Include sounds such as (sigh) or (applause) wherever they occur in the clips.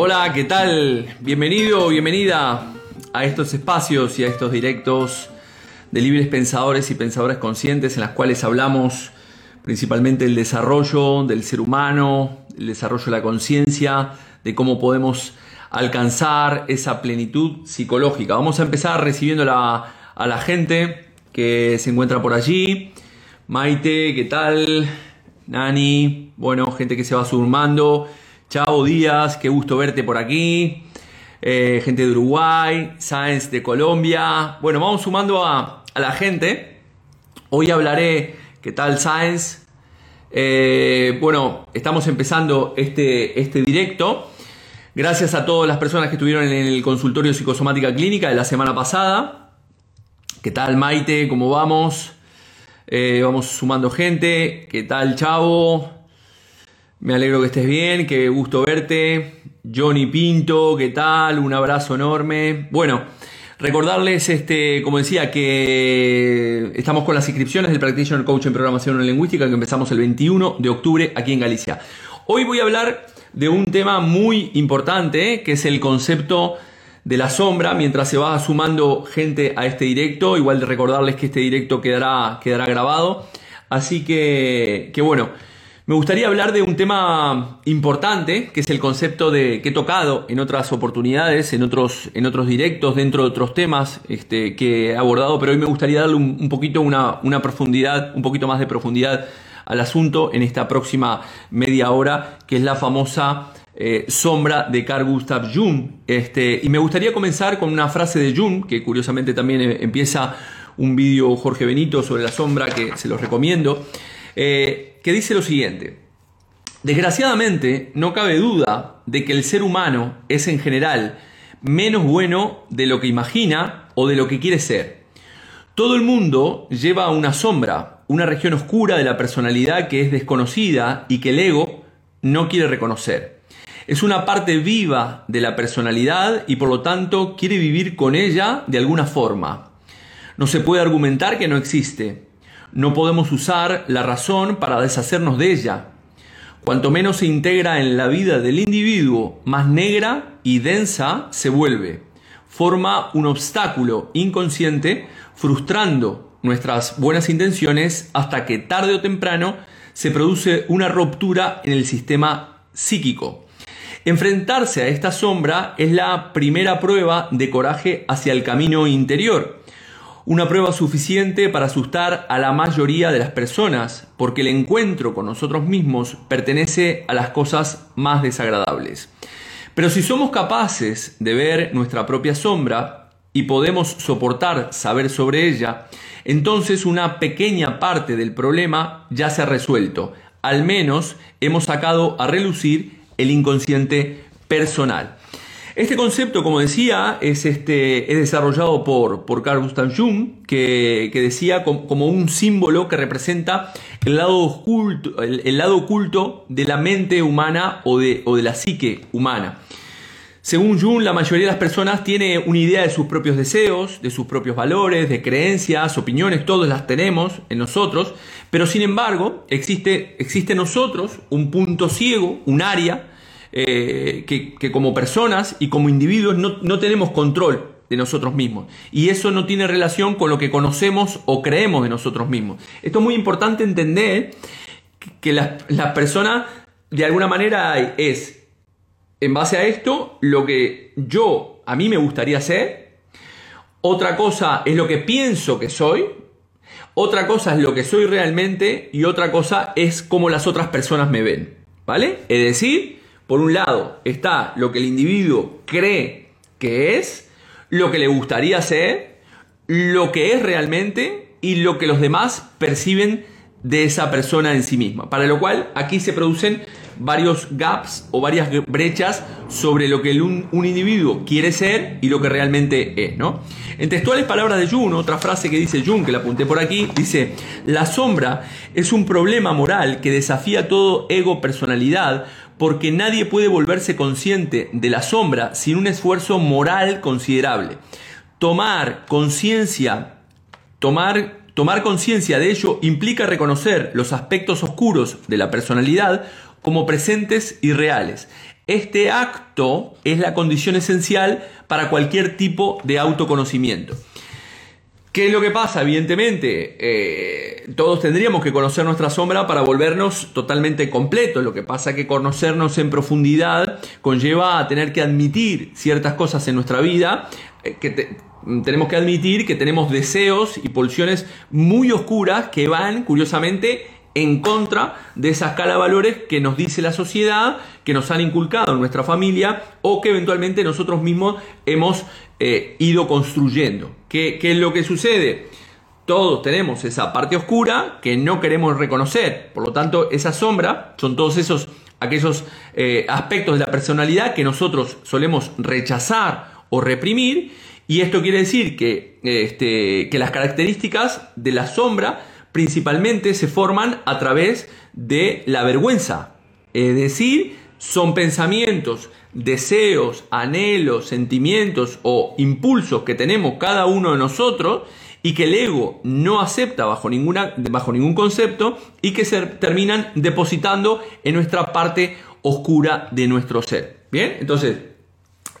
Hola, ¿qué tal? Bienvenido, bienvenida a estos espacios y a estos directos de libres pensadores y pensadoras conscientes en las cuales hablamos principalmente del desarrollo del ser humano, el desarrollo de la conciencia, de cómo podemos alcanzar esa plenitud psicológica. Vamos a empezar recibiendo a la gente que se encuentra por allí. Maite, ¿qué tal? Nani, bueno, gente que se va sumando. Chao Díaz, qué gusto verte por aquí. Eh, gente de Uruguay, Sáenz de Colombia. Bueno, vamos sumando a, la gente. Hoy hablaré, ¿qué tal Sáenz? Eh, bueno, estamos empezando este, este directo. Gracias a todas las personas que estuvieron en el consultorio psicosomática clínica de la semana pasada. ¿Qué tal Maite? ¿Cómo vamos? Eh, vamos sumando gente. ¿Qué tal Chavo? Me alegro que estés bien, qué gusto verte. Johnny Pinto, ¿qué tal? Un abrazo enorme. Bueno, recordarles, este, como decía, que estamos con las inscripciones del Practitioner Coach en Programación Lingüística que empezamos el 21 de octubre aquí en Galicia. Hoy voy a hablar de un tema muy importante, que es el concepto de la sombra, mientras se va sumando gente a este directo. Igual de recordarles que este directo quedará, quedará grabado. Así que, que bueno. Me gustaría hablar de un tema importante, que es el concepto de que he tocado en otras oportunidades, en otros, en otros directos, dentro de otros temas este, que he abordado, pero hoy me gustaría darle un, poquito una, una, profundidad, un poquito más de profundidad al asunto en esta próxima media hora, que es la famosa eh, sombra de Carl Gustav Jung. Este, y me gustaría comenzar con una frase de Jung, que curiosamente también eh, empieza un vídeo Jorge Benito sobre la sombra, que se los recomiendo. Eh, que dice lo siguiente. Desgraciadamente, no cabe duda de que el ser humano es en general menos bueno de lo que imagina o de lo que quiere ser. Todo el mundo lleva una sombra, una región oscura de la personalidad que es desconocida y que el ego no quiere reconocer. Es una parte viva de la personalidad y por lo tanto quiere vivir con ella de alguna forma. No se puede argumentar que no existe. No podemos usar la razón para deshacernos de ella. Cuanto menos se integra en la vida del individuo, más negra y densa se vuelve. Forma un obstáculo inconsciente, frustrando nuestras buenas intenciones hasta que tarde o temprano se produce una ruptura en el sistema psíquico. Enfrentarse a esta sombra es la primera prueba de coraje hacia el camino interior una prueba suficiente para asustar a la mayoría de las personas, porque el encuentro con nosotros mismos pertenece a las cosas más desagradables. Pero si somos capaces de ver nuestra propia sombra y podemos soportar saber sobre ella, entonces una pequeña parte del problema ya se ha resuelto. Al menos hemos sacado a relucir el inconsciente personal. Este concepto, como decía, es, este, es desarrollado por, por Carl Gustav Jung, que, decía como, un símbolo que representa el lado, oculto, el, lado oculto de la mente humana o de, o de la psique humana. Según Jung, la mayoría de las personas tiene una idea de sus propios deseos, de sus propios valores, de creencias, opiniones, todos las tenemos en nosotros, pero sin embargo existe, existe en nosotros un punto ciego, un área, eh, que, como personas y como individuos no, tenemos control de nosotros mismos. Y eso no tiene relación con lo que conocemos o creemos de nosotros mismos. Esto es muy importante entender que la, la persona de alguna manera es, en base a esto, lo que yo, a mí me gustaría ser. Otra cosa es lo que pienso que soy. Otra cosa es lo que soy realmente. Y otra cosa es cómo las otras personas me ven. ¿Vale? Es decir, por un lado está lo que el individuo cree que es, lo que le gustaría ser, lo que es realmente y lo que los demás perciben de esa persona en sí misma. Para lo cual aquí se producen varios gaps o varias brechas sobre lo que un, individuo quiere ser y lo que realmente es. ¿no? En textuales palabras de Jung, otra frase que dice Jung, que la apunté por aquí, dice, la sombra es un problema moral que desafía todo ego personalidad porque nadie puede volverse consciente de la sombra sin un esfuerzo moral considerable. Tomar conciencia, tomar Tomar conciencia de ello implica reconocer los aspectos oscuros de la personalidad como presentes y reales. Este acto es la condición esencial para cualquier tipo de autoconocimiento. ¿Qué es lo que pasa? Evidentemente, eh, todos tendríamos que conocer nuestra sombra para volvernos totalmente completos. Lo que pasa es que conocernos en profundidad conlleva a tener que admitir ciertas cosas en nuestra vida, eh, que tenemos que admitir que tenemos deseos y pulsiones muy oscuras que van, curiosamente, en contra de esa escala valores que nos dice la sociedad, que nos han inculcado en nuestra familia o que eventualmente nosotros mismos hemos eh, ido construyendo. ¿Qué, es lo que sucede? Todos tenemos esa parte oscura que no queremos reconocer. Por lo tanto, esa sombra son todos esos aquellos eh, aspectos de la personalidad que nosotros solemos rechazar o reprimir. Y esto quiere decir que, este, que las características de la sombra principalmente se forman a través de la vergüenza. Es decir, son pensamientos, deseos, anhelos, sentimientos o impulsos que tenemos cada uno de nosotros y que el ego no acepta bajo, ninguna, bajo ningún concepto y que se terminan depositando en nuestra parte oscura de nuestro ser. Bien, entonces,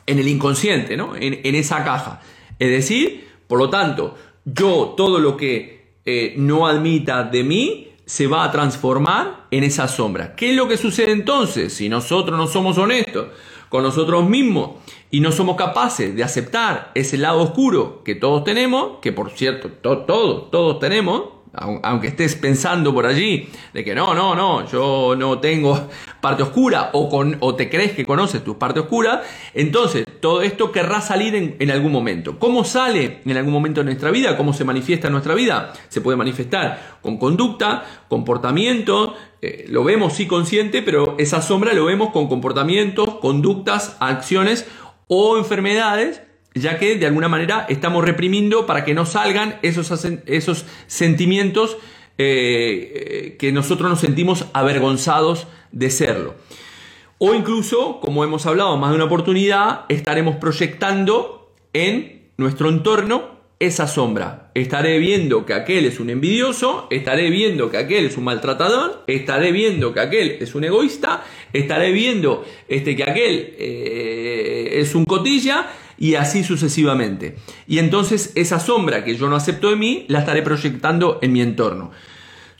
en el inconsciente, ¿no? en, en esa caja. Es decir, por lo tanto, yo todo lo que eh, no admita de mí, se va a transformar en esa sombra. ¿Qué es lo que sucede entonces si nosotros no somos honestos con nosotros mismos y no somos capaces de aceptar ese lado oscuro que todos tenemos, que por cierto, todos, todos tenemos, aunque estés pensando por allí de que no, no, no, yo no tengo parte oscura o, te crees que conoces tu parte oscura, entonces todo esto querrá salir en, algún momento. ¿Cómo sale en algún momento de nuestra vida? ¿Cómo se manifiesta en nuestra vida? Se puede manifestar con conducta, comportamiento, eh, lo vemos sí consciente, pero esa sombra lo vemos con comportamientos, conductas, acciones o enfermedades ya que de alguna manera estamos reprimiendo para que no salgan esos, esos sentimientos eh, que nosotros nos sentimos avergonzados de serlo. O incluso, como hemos hablado más de una oportunidad, estaremos proyectando en nuestro entorno esa sombra. Estaré viendo que aquel es un envidioso, estaré viendo que aquel es un maltratador, estaré viendo que aquel es un egoísta, estaré viendo este, que aquel eh, es un cotilla y así sucesivamente. Y entonces esa sombra que yo no acepto de mí, la estaré proyectando en mi entorno.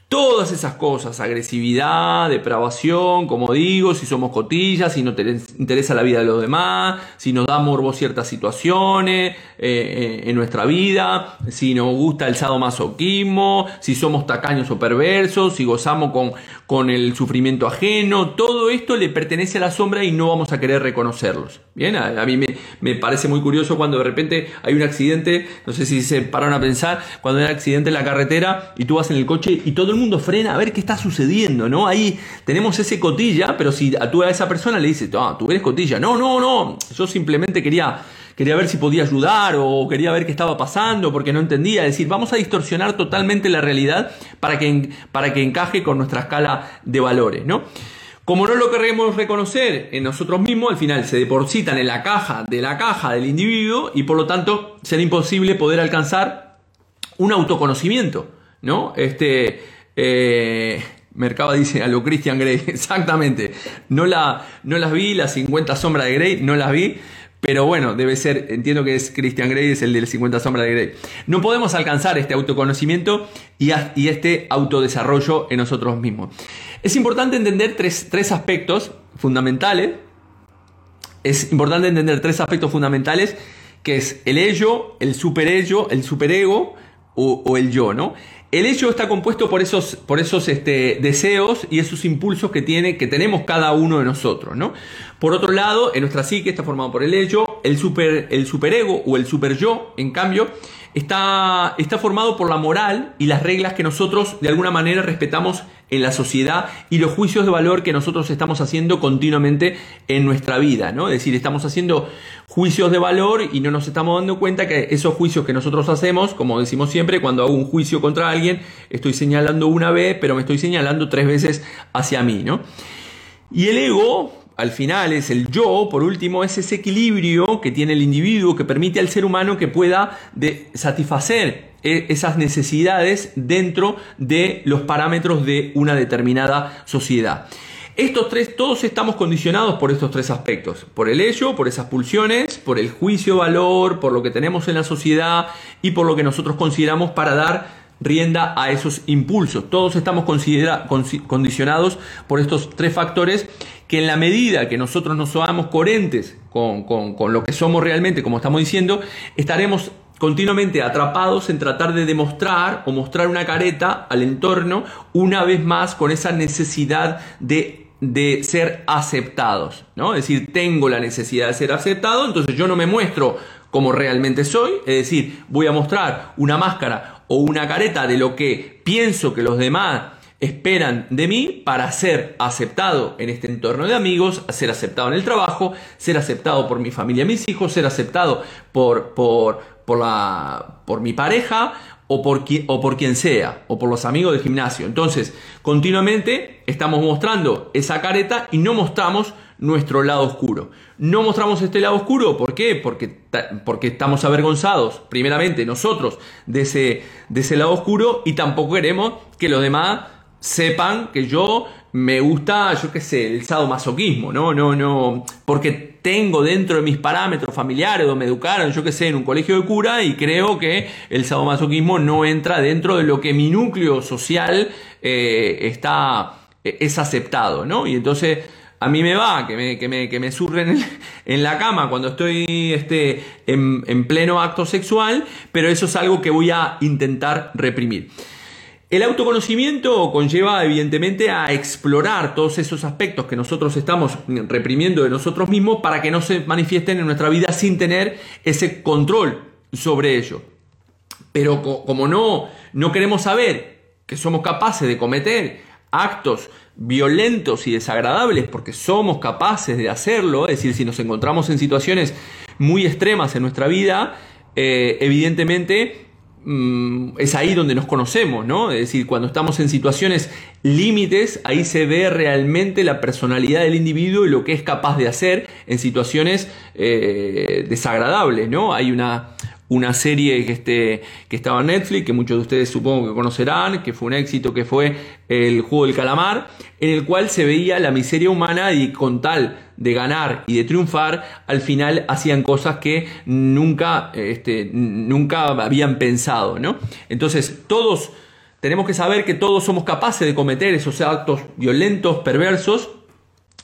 Todas esas cosas, agresividad, depravación, como digo, si somos cotillas, si no te interesa la vida de los demás, si nos da morbo ciertas situaciones eh, eh, en nuestra vida, si nos gusta el sadomasoquismo, si somos tacaños o perversos, si gozamos con, con el sufrimiento ajeno, todo esto le pertenece a la sombra y no vamos a querer reconocerlos. Bien, a, mí me, me, parece muy curioso cuando de repente hay un accidente, no sé si se pararon a pensar, cuando hay un accidente en la carretera y tú vas en el coche y todo el mundo frena a ver qué está sucediendo, ¿no? Ahí tenemos ese cotilla, pero si tú a esa persona le dices, ah, tú eres cotilla, no, no, no, yo simplemente quería, quería ver si podía ayudar o quería ver qué estaba pasando porque no entendía, es decir, vamos a distorsionar totalmente la realidad para que, para que encaje con nuestra escala de valores, ¿no? Como no lo queremos reconocer en nosotros mismos, al final se depositan en la caja de la caja del individuo y por lo tanto será imposible poder alcanzar un autoconocimiento, ¿no? Este, eh, Mercaba dice a lo Christian Grey, (laughs) exactamente. No, la, no las vi, las 50 sombras de Grey, no las vi. Pero bueno, debe ser, entiendo que es Christian Grey, es el de las 50 sombras de Grey. No podemos alcanzar este autoconocimiento y, este autodesarrollo en nosotros mismos. Es importante entender tres, tres aspectos fundamentales. Es importante entender tres aspectos fundamentales, que es el ello, el superello, el superego o, o el yo, ¿no? El hecho está compuesto por esos, por esos este, deseos y esos impulsos que, tiene, que tenemos cada uno de nosotros. ¿no? Por otro lado, en nuestra psique está formado por el hecho, el, super, el superego o el super yo, en cambio, está, está formado por la moral y las reglas que nosotros de alguna manera respetamos en la sociedad y los juicios de valor que nosotros estamos haciendo continuamente en nuestra vida, ¿no? Es decir, estamos haciendo juicios de valor y no nos estamos dando cuenta que esos juicios que nosotros hacemos, como decimos siempre, cuando hago un juicio contra alguien, estoy señalando una vez, pero me estoy señalando tres veces hacia mí, ¿no? Y el ego, al final es el yo, por último, es ese equilibrio que tiene el individuo que permite al ser humano que pueda satisfacer e, esas necesidades dentro de los parámetros de una determinada sociedad. estos tres, todos estamos condicionados por estos tres aspectos, por el ello, por esas pulsiones, por el juicio valor, por lo que tenemos en la sociedad y por lo que nosotros consideramos para dar rienda a esos impulsos. Todos estamos condicionados por estos tres factores que en la medida que nosotros nos seamos coherentes con, con lo que somos realmente, como estamos diciendo, estaremos continuamente atrapados en tratar de demostrar o mostrar una careta al entorno una vez más con esa necesidad de de ser aceptados, ¿no? Es decir, tengo la necesidad de ser aceptado, entonces yo no me muestro como realmente soy, es decir, voy a mostrar una máscara o una careta de lo que pienso que los demás esperan de mí para ser aceptado en este entorno de amigos, ser aceptado en el trabajo, ser aceptado por mi familia, mis hijos, ser aceptado por, por, por, la, por mi pareja o por, o por quien sea, o por los amigos del gimnasio. Entonces, continuamente estamos mostrando esa careta y no mostramos nuestro lado oscuro. No mostramos este lado oscuro, ¿por qué? Porque, porque estamos avergonzados, primeramente nosotros, de ese, de ese lado oscuro y tampoco queremos que los demás sepan que yo me gusta, yo qué sé, el sadomasoquismo, ¿no? No, no, porque tengo dentro de mis parámetros familiares o me educaron, yo qué sé, en un colegio de cura y creo que el sadomasoquismo no entra dentro de lo que mi núcleo social eh, está, eh, es aceptado, ¿no? Y entonces a mí me va que me, que me, que me surren en, la cama cuando estoy este, en, en pleno acto sexual, pero eso es algo que voy a intentar reprimir. El autoconocimiento conlleva evidentemente a explorar todos esos aspectos que nosotros estamos reprimiendo de nosotros mismos para que no se manifiesten en nuestra vida sin tener ese control sobre ello. Pero como no, no queremos saber que somos capaces de cometer actos violentos y desagradables porque somos capaces de hacerlo, es decir, si nos encontramos en situaciones muy extremas en nuestra vida, eh, evidentemente es ahí donde nos conocemos, ¿no? Es decir, cuando estamos en situaciones límites, ahí se ve realmente la personalidad del individuo y lo que es capaz de hacer en situaciones eh, desagradables, ¿no? Hay una, una serie que, este, que estaba en Netflix, que muchos de ustedes supongo que conocerán, que fue un éxito, que fue el juego del calamar, en el cual se veía la miseria humana y con tal de ganar y de triunfar, al final hacían cosas que nunca, este, nunca habían pensado, ¿no? Entonces, todos tenemos que saber que todos somos capaces de cometer esos actos violentos, perversos,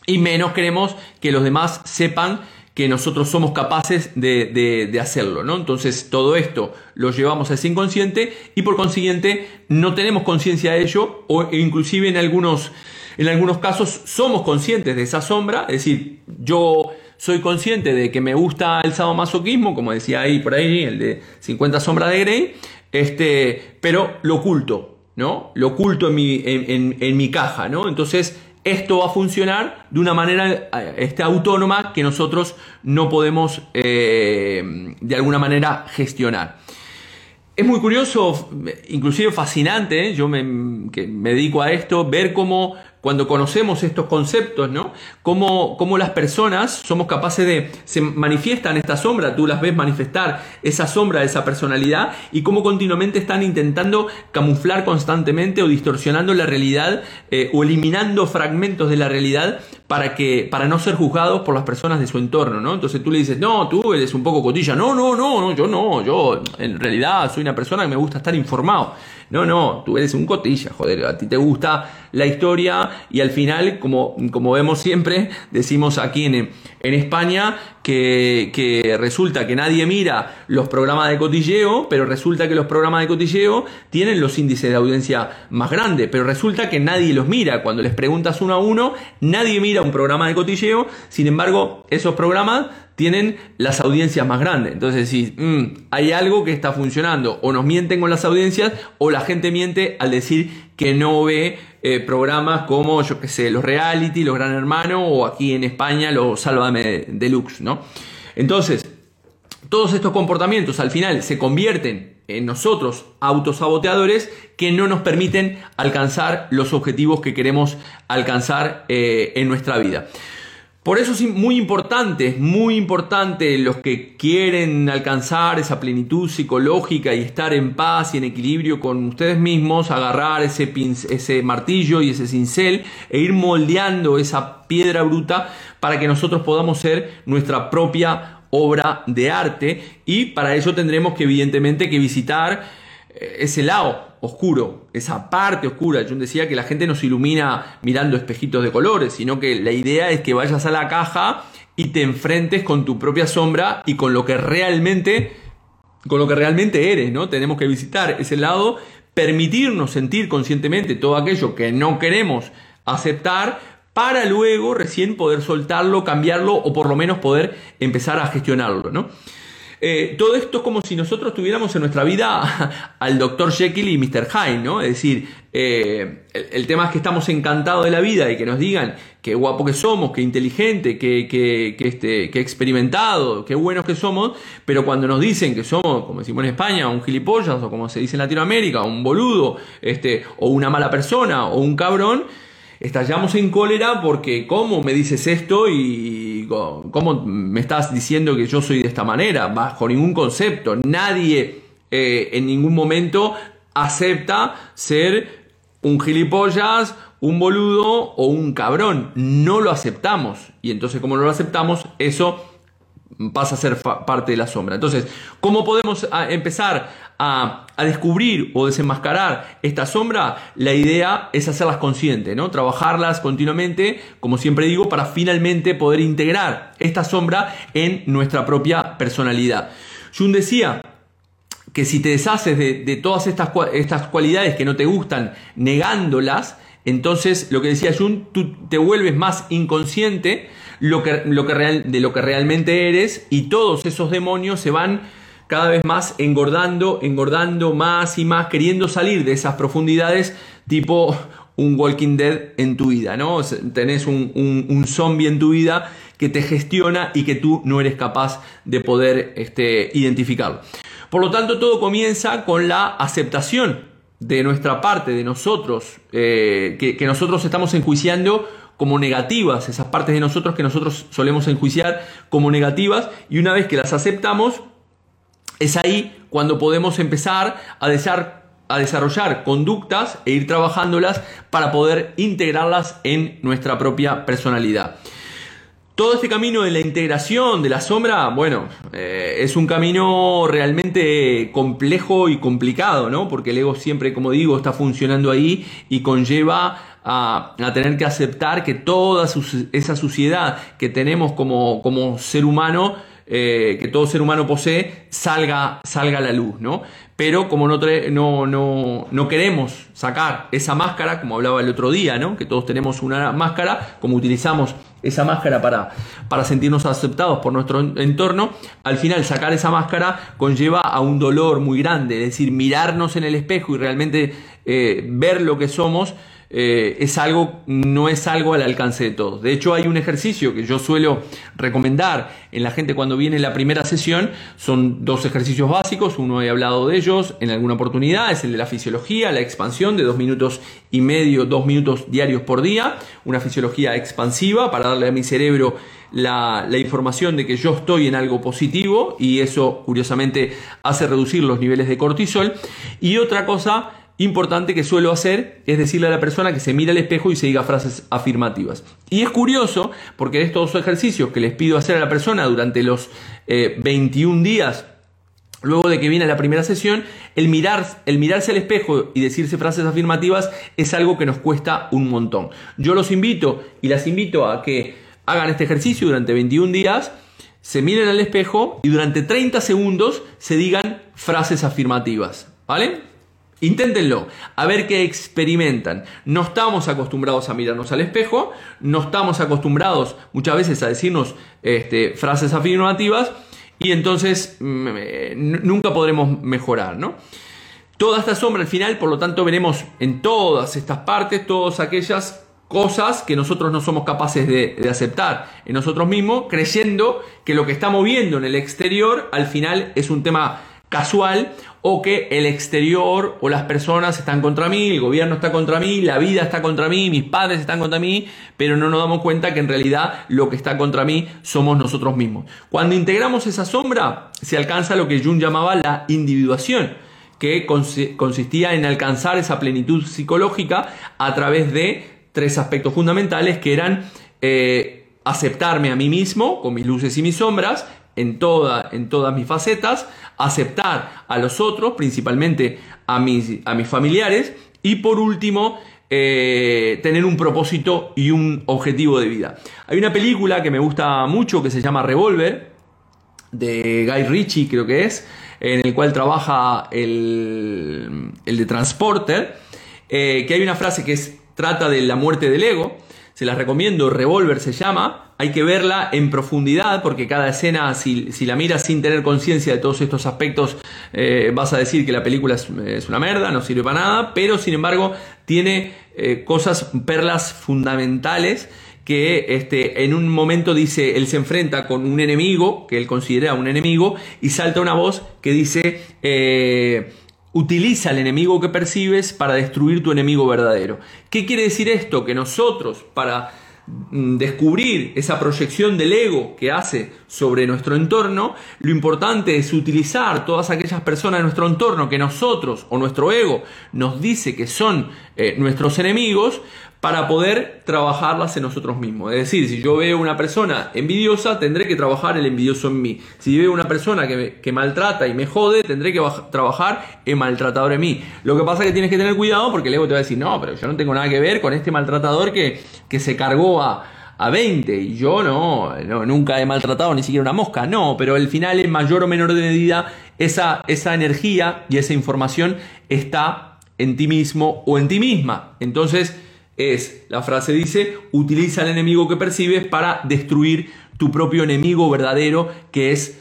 y menos queremos que los demás sepan que nosotros somos capaces de, hacerlo, ¿no? Entonces todo esto lo llevamos a ese inconsciente y por consiguiente no tenemos conciencia de ello o inclusive en algunos, en algunos casos somos conscientes de esa sombra, es decir, yo soy consciente de que me gusta el sadomasoquismo, como decía ahí por ahí, el de 50 sombras de Grey, este, pero lo oculto, ¿no? Lo oculto en mi, en mi caja, ¿no? Entonces esto va a funcionar de una manera eh, este, autónoma que nosotros no podemos eh, de alguna manera gestionar. Es muy curioso, inclusive fascinante, ¿eh? yo me, que me dedico a esto, ver cómo cuando conocemos estos conceptos, ¿no? Cómo, cómo, las personas somos capaces de, se manifiestan esta sombra, tú las ves manifestar esa sombra de esa personalidad y cómo continuamente están intentando camuflar constantemente o distorsionando la realidad eh, o eliminando fragmentos de la realidad para, que, para no ser juzgados por las personas de su entorno, ¿no? Entonces tú le dices, no, tú eres un poco cotilla, no, no, no, no, yo no, yo en realidad soy una persona que me gusta estar informado. No, no, tú eres un cotilla, joder, a ti te gusta la historia y al final, como, como vemos siempre, decimos aquí en, en España que, que, resulta que nadie mira los programas de cotilleo, pero resulta que los programas de cotilleo tienen los índices de audiencia más grandes, pero resulta que nadie los mira. Cuando les preguntas uno a uno, nadie mira un programa de cotilleo, sin embargo, esos programas tienen las audiencias más grandes. Entonces, si mm, hay algo que está funcionando, o nos mienten con las audiencias, o la gente miente al decir que no ve eh, programas como, yo qué sé, los reality, los Gran Hermano, o aquí en España los Sálvame Deluxe, ¿no? Entonces, todos estos comportamientos al final se convierten en nosotros autosaboteadores que no nos permiten alcanzar los objetivos que queremos alcanzar eh, en nuestra vida. Por eso es muy importante, muy importante los que quieren alcanzar esa plenitud psicológica y estar en paz y en equilibrio con ustedes mismos, agarrar ese, ese martillo y ese cincel e ir moldeando esa piedra bruta para que nosotros podamos ser nuestra propia obra de arte. Y para ello tendremos que evidentemente que visitar ese lado oscuro, esa parte oscura. Yo decía que la gente no se ilumina mirando espejitos de colores, sino que la idea es que vayas a la caja y te enfrentes con tu propia sombra y con lo que realmente con lo que realmente eres, ¿no? Tenemos que visitar ese lado, permitirnos sentir conscientemente todo aquello que no queremos aceptar para luego recién poder soltarlo, cambiarlo o por lo menos poder empezar a gestionarlo, ¿no? Eh, todo esto es como si nosotros tuviéramos en nuestra vida (laughs) al Dr. Jekyll y Mr. Hyde, ¿no? Es decir, eh, el, tema es que estamos encantados de la vida y que nos digan qué guapo que somos, qué inteligente, qué, qué, este, qué experimentado, qué buenos que somos, pero cuando nos dicen que somos, como decimos en España, un gilipollas, o como se dice en Latinoamérica, un boludo, este, o una mala persona, o un cabrón, estallamos en cólera porque ¿cómo me dices esto y cómo me estás diciendo que yo soy de esta manera? Bajo ningún concepto. Nadie eh, en ningún momento acepta ser un gilipollas, un boludo o un cabrón. No lo aceptamos. Y entonces como no lo aceptamos, eso pasa a ser parte de la sombra. Entonces, ¿cómo podemos ah, empezar a, descubrir o desenmascarar esta sombra? La idea es hacerlas conscientes, ¿no? Trabajarlas continuamente, como siempre digo, para finalmente poder integrar esta sombra en nuestra propia personalidad. Jung decía que si te deshaces de, todas estas, estas cualidades que no te gustan, negándolas, entonces lo que decía Jung, tú te vuelves más inconsciente, de lo que realmente eres y todos esos demonios se van cada vez más engordando, engordando más y más, queriendo salir de esas profundidades tipo un Walking Dead en tu vida, ¿no? Tenés un, un, zombie en tu vida que te gestiona y que tú no eres capaz de poder este, identificarlo. Por lo tanto, todo comienza con la aceptación de nuestra parte, de nosotros, eh, que, que nosotros estamos enjuiciando como negativas, esas partes de nosotros que nosotros solemos enjuiciar como negativas, y una vez que las aceptamos, es ahí cuando podemos empezar a, a desarrollar conductas e ir trabajándolas para poder integrarlas en nuestra propia personalidad. Todo este camino de la integración de la sombra, bueno, eh, es un camino realmente complejo y complicado, ¿no? Porque el ego siempre, como digo, está funcionando ahí y conlleva a, tener que aceptar que toda esa suciedad que tenemos como, como ser humano, eh, que todo ser humano posee, salga, salga a la luz, ¿no? Pero como no, no, no, no, queremos sacar esa máscara, como hablaba el otro día, ¿no? Que todos tenemos una máscara, como utilizamos esa máscara para, para sentirnos aceptados por nuestro entorno, al final sacar esa máscara conlleva a un dolor muy grande, es decir, mirarnos en el espejo y realmente eh, ver lo que somos, eh, es algo, no es algo al alcance de todos. De hecho, hay un ejercicio que yo suelo recomendar en la gente cuando viene la primera sesión. Son dos ejercicios básicos, uno he hablado de ellos en alguna oportunidad, es el de la fisiología, la expansión de dos minutos y medio, dos minutos diarios por día, una fisiología expansiva para darle a mi cerebro la, la, información de que yo estoy en algo positivo y eso curiosamente hace reducir los niveles de cortisol. Y otra cosa importante que suelo hacer es decirle a la persona que se mire al espejo y se diga frases afirmativas. Y es curioso porque estos ejercicios que les pido hacer a la persona durante los 21 eh, días Luego de que viene la primera sesión, el, mirar, el mirarse al espejo y decirse frases afirmativas es algo que nos cuesta un montón. Yo los invito y las invito a que hagan este ejercicio durante 21 días, se miren al espejo y durante 30 segundos se digan frases afirmativas. ¿Vale? Inténtenlo, a ver qué experimentan. No estamos acostumbrados a mirarnos al espejo, no estamos acostumbrados muchas veces a decirnos este, frases afirmativas y entonces mm, eh, nunca podremos mejorar, ¿no? Toda esta sombra al final, por lo tanto, veremos en todas estas partes, todas aquellas cosas que nosotros no somos capaces de, de, aceptar en nosotros mismos, creyendo que lo que estamos viendo en el exterior al final es un tema casual o que el exterior o las personas están contra mí, el gobierno está contra mí, la vida está contra mí, mis padres están contra mí, pero no nos damos cuenta que en realidad lo que está contra mí somos nosotros mismos. Cuando integramos esa sombra, se alcanza lo que Jung llamaba la individuación, que consistía en alcanzar esa plenitud psicológica a través de tres aspectos fundamentales que eran eh, aceptarme a mí mismo con mis luces y mis sombras, en, en todas mis facetas, aceptar a los otros, principalmente a mis, a mis familiares, y por último, eh, tener un propósito y un objetivo de vida. Hay una película que me gusta mucho que se llama Revolver, de Guy Ritchie creo que es, en el cual trabaja el, el de Transporter, eh, que hay una frase que es, trata de la muerte del ego, se las recomiendo, Revolver se llama, hay que verla en profundidad porque cada escena, si, la miras sin tener conciencia de todos estos aspectos, eh, vas a decir que la película es, una merda, no sirve para nada, pero sin embargo tiene eh, cosas, perlas fundamentales que este, en un momento dice, él se enfrenta con un enemigo, que él considera un enemigo, y salta una voz que dice, eh, Utiliza el enemigo que percibes para destruir tu enemigo verdadero. ¿Qué quiere decir esto? Que nosotros, para mm, descubrir esa proyección del ego que hace sobre nuestro entorno, lo importante es utilizar todas aquellas personas de nuestro entorno que nosotros o nuestro ego nos dice que son eh, nuestros enemigos para poder trabajarlas en nosotros mismos. Es decir, si yo veo una persona envidiosa, tendré que trabajar el envidioso en mí. Si veo una persona que, maltrata y me jode, tendré que trabajar el maltratador en mí. Lo que pasa es que tienes que tener cuidado porque luego te va a decir, no, pero yo no tengo nada que ver con este maltratador que, que se cargó a, a 20 y yo no, no, nunca he maltratado ni siquiera una mosca, no, pero al final en mayor o menor medida esa, esa energía y esa información está en ti mismo o en ti misma. Entonces, es, la frase dice, utiliza el enemigo que percibes para destruir tu propio enemigo verdadero, que es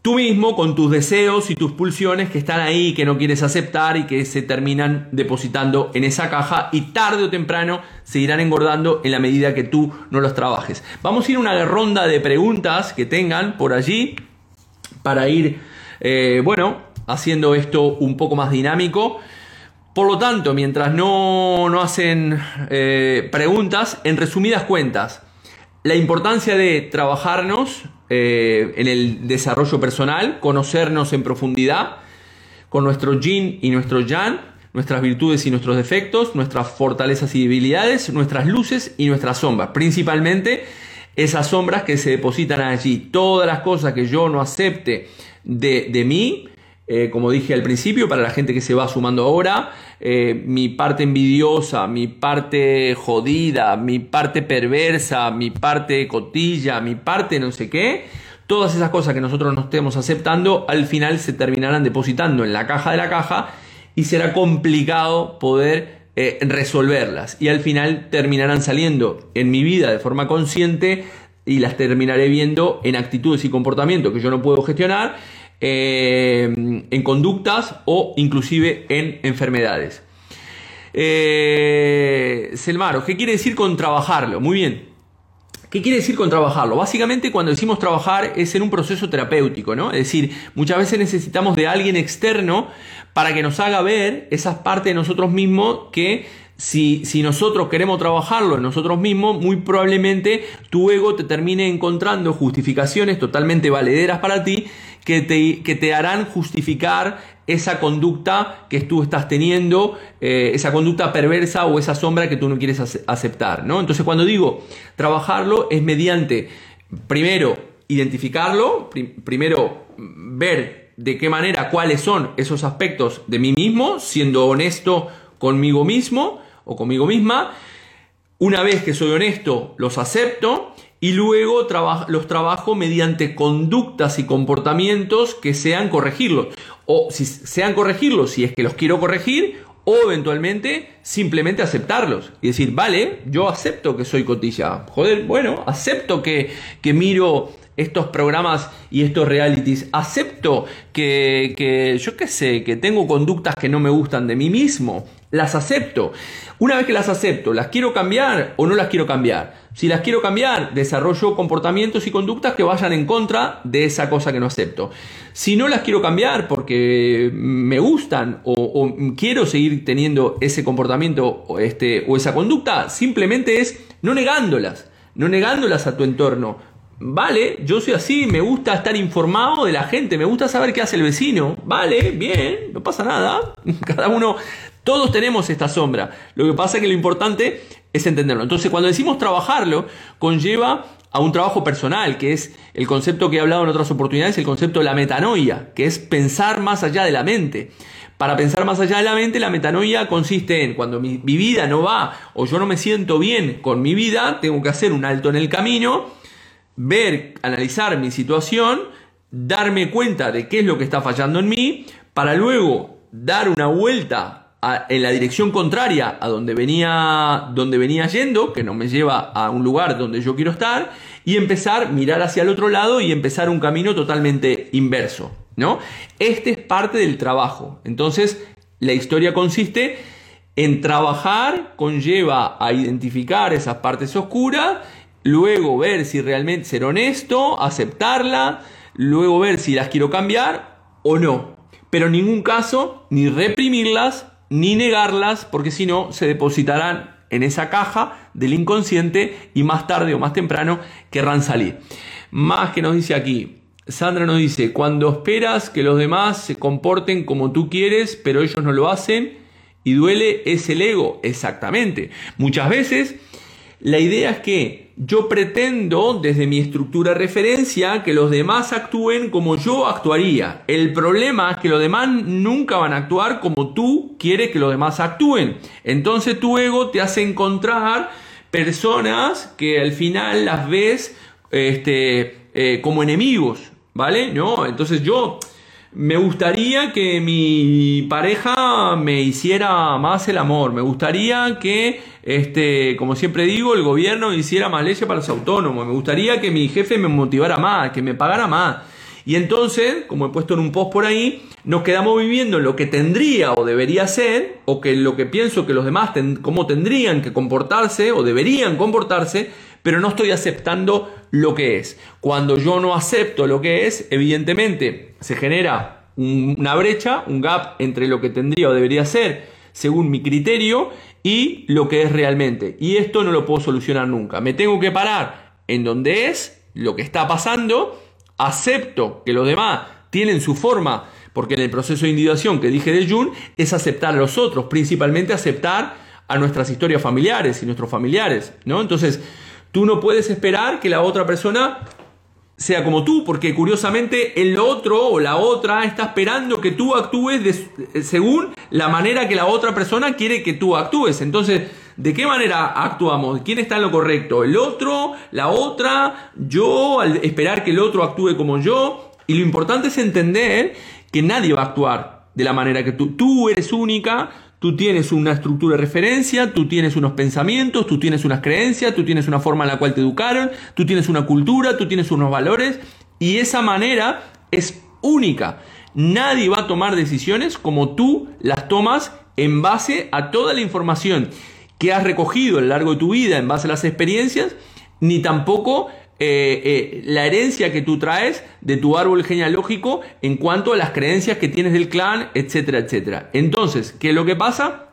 tú mismo con tus deseos y tus pulsiones que están ahí que no quieres aceptar y que se terminan depositando en esa caja y tarde o temprano se irán engordando en la medida que tú no los trabajes. Vamos a ir a una ronda de preguntas que tengan por allí para ir, eh, bueno, haciendo esto un poco más dinámico. Por lo tanto, mientras no, no hacen eh, preguntas, en resumidas cuentas, la importancia de trabajarnos eh, en el desarrollo personal, conocernos en profundidad, con nuestro yin y nuestro yang, nuestras virtudes y nuestros defectos, nuestras fortalezas y debilidades, nuestras luces y nuestras sombras. Principalmente esas sombras que se depositan allí. Todas las cosas que yo no acepte de, de mí, eh, como dije al principio, para la gente que se va sumando ahora, eh, mi parte envidiosa, mi parte jodida, mi parte perversa, mi parte cotilla, mi parte no sé qué, todas esas cosas que nosotros no estemos aceptando, al final se terminarán depositando en la caja de la caja y será complicado poder eh, resolverlas. Y al final terminarán saliendo en mi vida de forma consciente y las terminaré viendo en actitudes y comportamientos que yo no puedo gestionar eh, en conductas o inclusive en enfermedades. Eh, Selmaro, ¿qué quiere decir con trabajarlo? Muy bien. ¿Qué quiere decir con trabajarlo? Básicamente cuando decimos trabajar es en un proceso terapéutico, ¿no? Es decir, muchas veces necesitamos de alguien externo para que nos haga ver esas partes de nosotros mismos que si, si, nosotros queremos trabajarlo en nosotros mismos, muy probablemente tu ego te termine encontrando justificaciones totalmente valederas para ti que te, que te harán justificar esa conducta que tú estás teniendo, eh, esa conducta perversa o esa sombra que tú no quieres aceptar. ¿no? Entonces cuando digo trabajarlo es mediante, primero, identificarlo, primero ver de qué manera, cuáles son esos aspectos de mí mismo, siendo honesto conmigo mismo o conmigo misma. Una vez que soy honesto, los acepto y luego los trabajo mediante conductas y comportamientos que sean corregirlos. O si sean corregirlos, si es que los quiero corregir, o eventualmente simplemente aceptarlos y decir, vale, yo acepto que soy cotilla. Joder, bueno, acepto que, que miro estos programas y estos realities. Acepto que, que, yo qué sé, que tengo conductas que no me gustan de mí mismo. Las acepto. Una vez que las acepto, ¿las quiero cambiar o no las quiero cambiar? Si las quiero cambiar, desarrollo comportamientos y conductas que vayan en contra de esa cosa que no acepto. Si no las quiero cambiar porque me gustan o, quiero seguir teniendo ese comportamiento o, este, o esa conducta, simplemente es no negándolas, no negándolas a tu entorno. Vale, yo soy así, me gusta estar informado de la gente, me gusta saber qué hace el vecino. Vale, bien, no pasa nada. (laughs) Cada uno, todos tenemos esta sombra. Lo que pasa es que lo importante es entenderlo. Entonces, cuando decimos trabajarlo, conlleva a un trabajo personal, que es el concepto que he hablado en otras oportunidades, el concepto de la metanoia, que es pensar más allá de la mente. Para pensar más allá de la mente, la metanoia consiste en cuando mi, vida no va o yo no me siento bien con mi vida, tengo que hacer un alto en el camino, ver, analizar mi situación, darme cuenta de qué es lo que está fallando en mí, para luego dar una vuelta en la dirección contraria a donde venía, donde venía yendo, que no me lleva a un lugar donde yo quiero estar, y empezar, mirar hacia el otro lado y empezar un camino totalmente inverso. ¿no? Este es parte del trabajo. Entonces, la historia consiste en trabajar, conlleva a identificar esas partes oscuras, luego ver si realmente ser honesto, aceptarla, luego ver si las quiero cambiar o no. Pero en ningún caso ni reprimirlas ni negarlas, porque si no se depositarán en esa caja del inconsciente y más tarde o más temprano querrán salir. Más que nos dice aquí, Sandra nos dice, cuando esperas que los demás se comporten como tú quieres, pero ellos no lo hacen, y duele es el ego, exactamente. Muchas veces la idea es que yo pretendo desde mi estructura referencia que los demás actúen como yo actuaría. El problema es que los demás nunca van a actuar como tú quieres que los demás actúen. Entonces tu ego te hace encontrar personas que al final las ves este, eh, como enemigos, ¿vale? No, entonces yo me gustaría que mi pareja me hiciera más el amor. Me gustaría que, este, como siempre digo, el gobierno hiciera más leyes para los autónomos. Me gustaría que mi jefe me motivara más, que me pagara más. Y entonces, como he puesto en un post por ahí, nos quedamos viviendo en lo que tendría o debería ser, o que lo que pienso que los demás, cómo tendrían que comportarse o deberían comportarse, pero no estoy aceptando lo que es. Cuando yo no acepto lo que es, evidentemente se genera una brecha, un gap entre lo que tendría o debería ser según mi criterio y lo que es realmente. Y esto no lo puedo solucionar nunca. Me tengo que parar en donde es lo que está pasando, acepto que los demás tienen su forma, porque en el proceso de individuación que dije de Jun es aceptar a los otros, principalmente aceptar a nuestras historias familiares y nuestros familiares, ¿no? Entonces, Tú no puedes esperar que la otra persona sea como tú, porque curiosamente el otro o la otra está esperando que tú actúes según la manera que la otra persona quiere que tú actúes. Entonces, ¿de qué manera actuamos? ¿Quién está en lo correcto? ¿El otro? ¿La otra? ¿Yo? Al esperar que el otro actúe como yo. Y lo importante es entender que nadie va a actuar de la manera que tú. Tú eres única, Tú tienes una estructura de referencia, tú tienes unos pensamientos, tú tienes unas creencias, tú tienes una forma en la cual te educaron, tú tienes una cultura, tú tienes unos valores y esa manera es única. Nadie va a tomar decisiones como tú las tomas en base a toda la información que has recogido a lo largo de tu vida, en base a las experiencias, ni tampoco eh, eh, la herencia que tú traes de tu árbol genealógico en cuanto a las creencias que tienes del clan, etcétera, etcétera. Entonces, ¿qué es lo que pasa?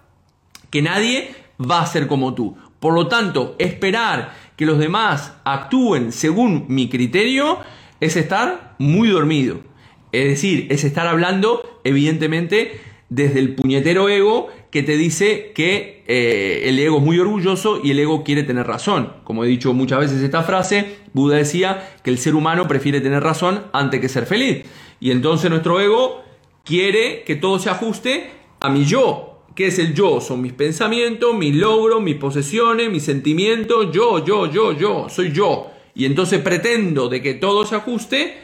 Que nadie va a ser como tú. Por lo tanto, esperar que los demás actúen según mi criterio es estar muy dormido. Es decir, es estar hablando, evidentemente, desde el puñetero ego que te dice que eh, el ego es muy orgulloso y el ego quiere tener razón. Como he dicho muchas veces esta frase, Buda decía que el ser humano prefiere tener razón antes que ser feliz. Y entonces nuestro ego quiere que todo se ajuste a mi yo. ¿Qué es el yo? Son mis pensamientos, mis logros, mis posesiones, mis sentimientos. Yo, yo, yo, yo, soy yo. Y entonces pretendo de que todo se ajuste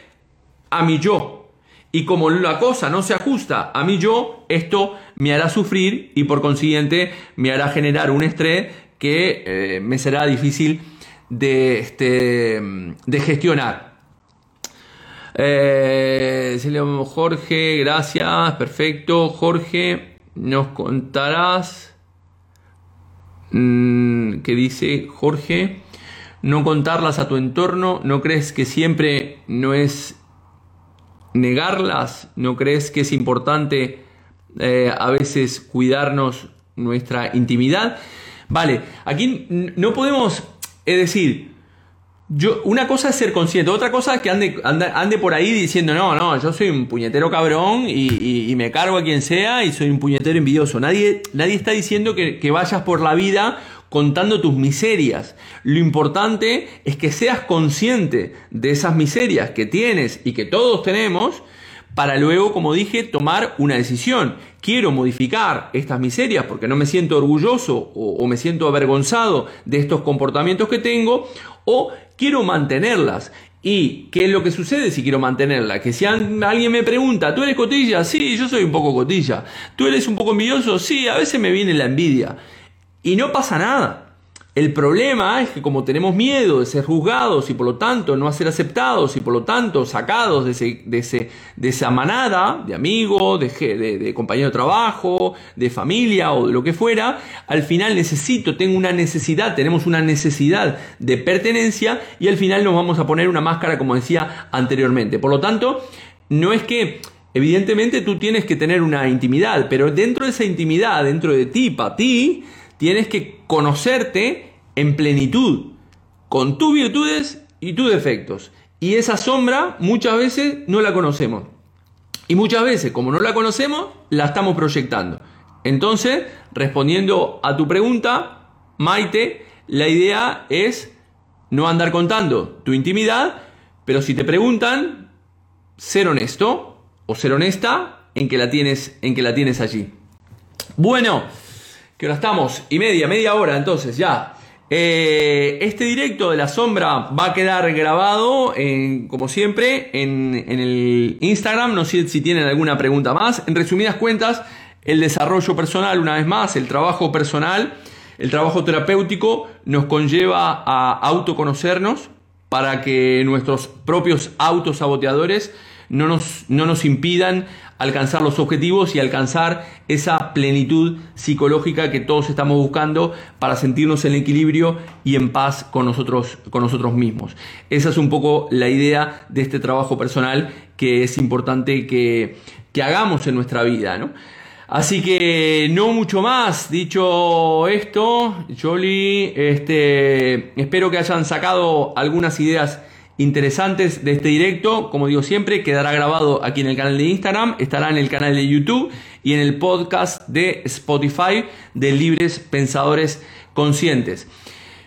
a mi yo, y como la cosa no se ajusta a mí yo, esto me hará sufrir y por consiguiente me hará generar un estrés que eh, me será difícil de, este, de gestionar. Eh, Jorge, gracias, perfecto. Jorge, nos contarás. Mm, ¿Qué dice Jorge? No contarlas a tu entorno, ¿no crees que siempre no es negarlas? ¿No crees que es importante eh, a veces cuidarnos nuestra intimidad? Vale, aquí no podemos, es decir, yo, una cosa es ser consciente, otra cosa es que ande, ande, por ahí diciendo, no, no, yo soy un puñetero cabrón y, me cargo a quien sea y soy un puñetero envidioso. Nadie, nadie está diciendo que, que vayas por la vida contando tus miserias. Lo importante es que seas consciente de esas miserias que tienes y que todos tenemos para luego, como dije, tomar una decisión. Quiero modificar estas miserias porque no me siento orgulloso o, me siento avergonzado de estos comportamientos que tengo o quiero mantenerlas. ¿Y qué es lo que sucede si quiero mantenerla? Que si alguien me pregunta, ¿tú eres cotilla? Sí, yo soy un poco cotilla. ¿Tú eres un poco envidioso? Sí, a veces me viene la envidia. Y no pasa nada. El problema es que como tenemos miedo de ser juzgados y por lo tanto no ser aceptados y por lo tanto sacados de, ese, de, ese, de esa manada de amigos, de, de, de compañero de trabajo, de familia o de lo que fuera, al final necesito, tengo una necesidad, tenemos una necesidad de pertenencia y al final nos vamos a poner una máscara como decía anteriormente. Por lo tanto, no es que evidentemente tú tienes que tener una intimidad, pero dentro de esa intimidad, dentro de ti, para ti, tienes que conocerte en plenitud, con tus virtudes y tus defectos. Y esa sombra muchas veces no la conocemos. Y muchas veces, como no la conocemos, la estamos proyectando. Entonces, respondiendo a tu pregunta, Maite, la idea es no andar contando tu intimidad, pero si te preguntan, ser honesto o ser honesta en que la tienes, en que la tienes allí. Bueno, que ahora estamos y media, media hora entonces ya. Eh, este directo de la sombra va a quedar grabado, como siempre, en, en, el Instagram. No sé si tienen alguna pregunta más. En resumidas cuentas, el desarrollo personal, una vez más, el trabajo personal, el trabajo terapéutico nos conlleva a autoconocernos para que nuestros propios autosaboteadores no nos, no nos impidan alcanzar los objetivos y alcanzar esa plenitud psicológica que todos estamos buscando para sentirnos en equilibrio y en paz con nosotros, con nosotros mismos. Esa es un poco la idea de este trabajo personal que es importante que, que hagamos en nuestra vida. ¿no? Así que no mucho más. Dicho esto, Jolly, este, espero que hayan sacado algunas ideas interesantes de este directo. Como digo siempre, quedará grabado aquí en el canal de Instagram, estará en el canal de YouTube y en el podcast de Spotify de Libres Pensadores Conscientes.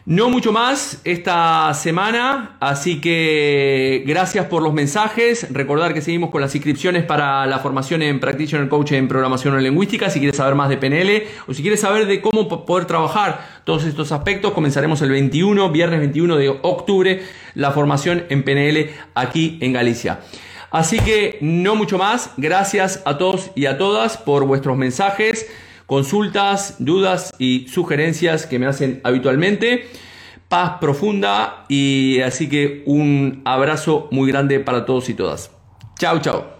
No mucho más esta semana, así que gracias por los mensajes. Recordar que seguimos con las inscripciones para la formación en Practitioner Coach en Programación Lingüística. Si quieres saber más de PNL o si quieres saber de cómo poder trabajar todos estos aspectos, comenzaremos el 21, viernes 21 de octubre, la formación en PNL aquí en Galicia. Así que no mucho más. Gracias a todos y a todas por vuestros mensajes consultas, dudas y sugerencias que me hacen habitualmente. Paz profunda y así que un abrazo muy grande para todos y todas. Chao, chao.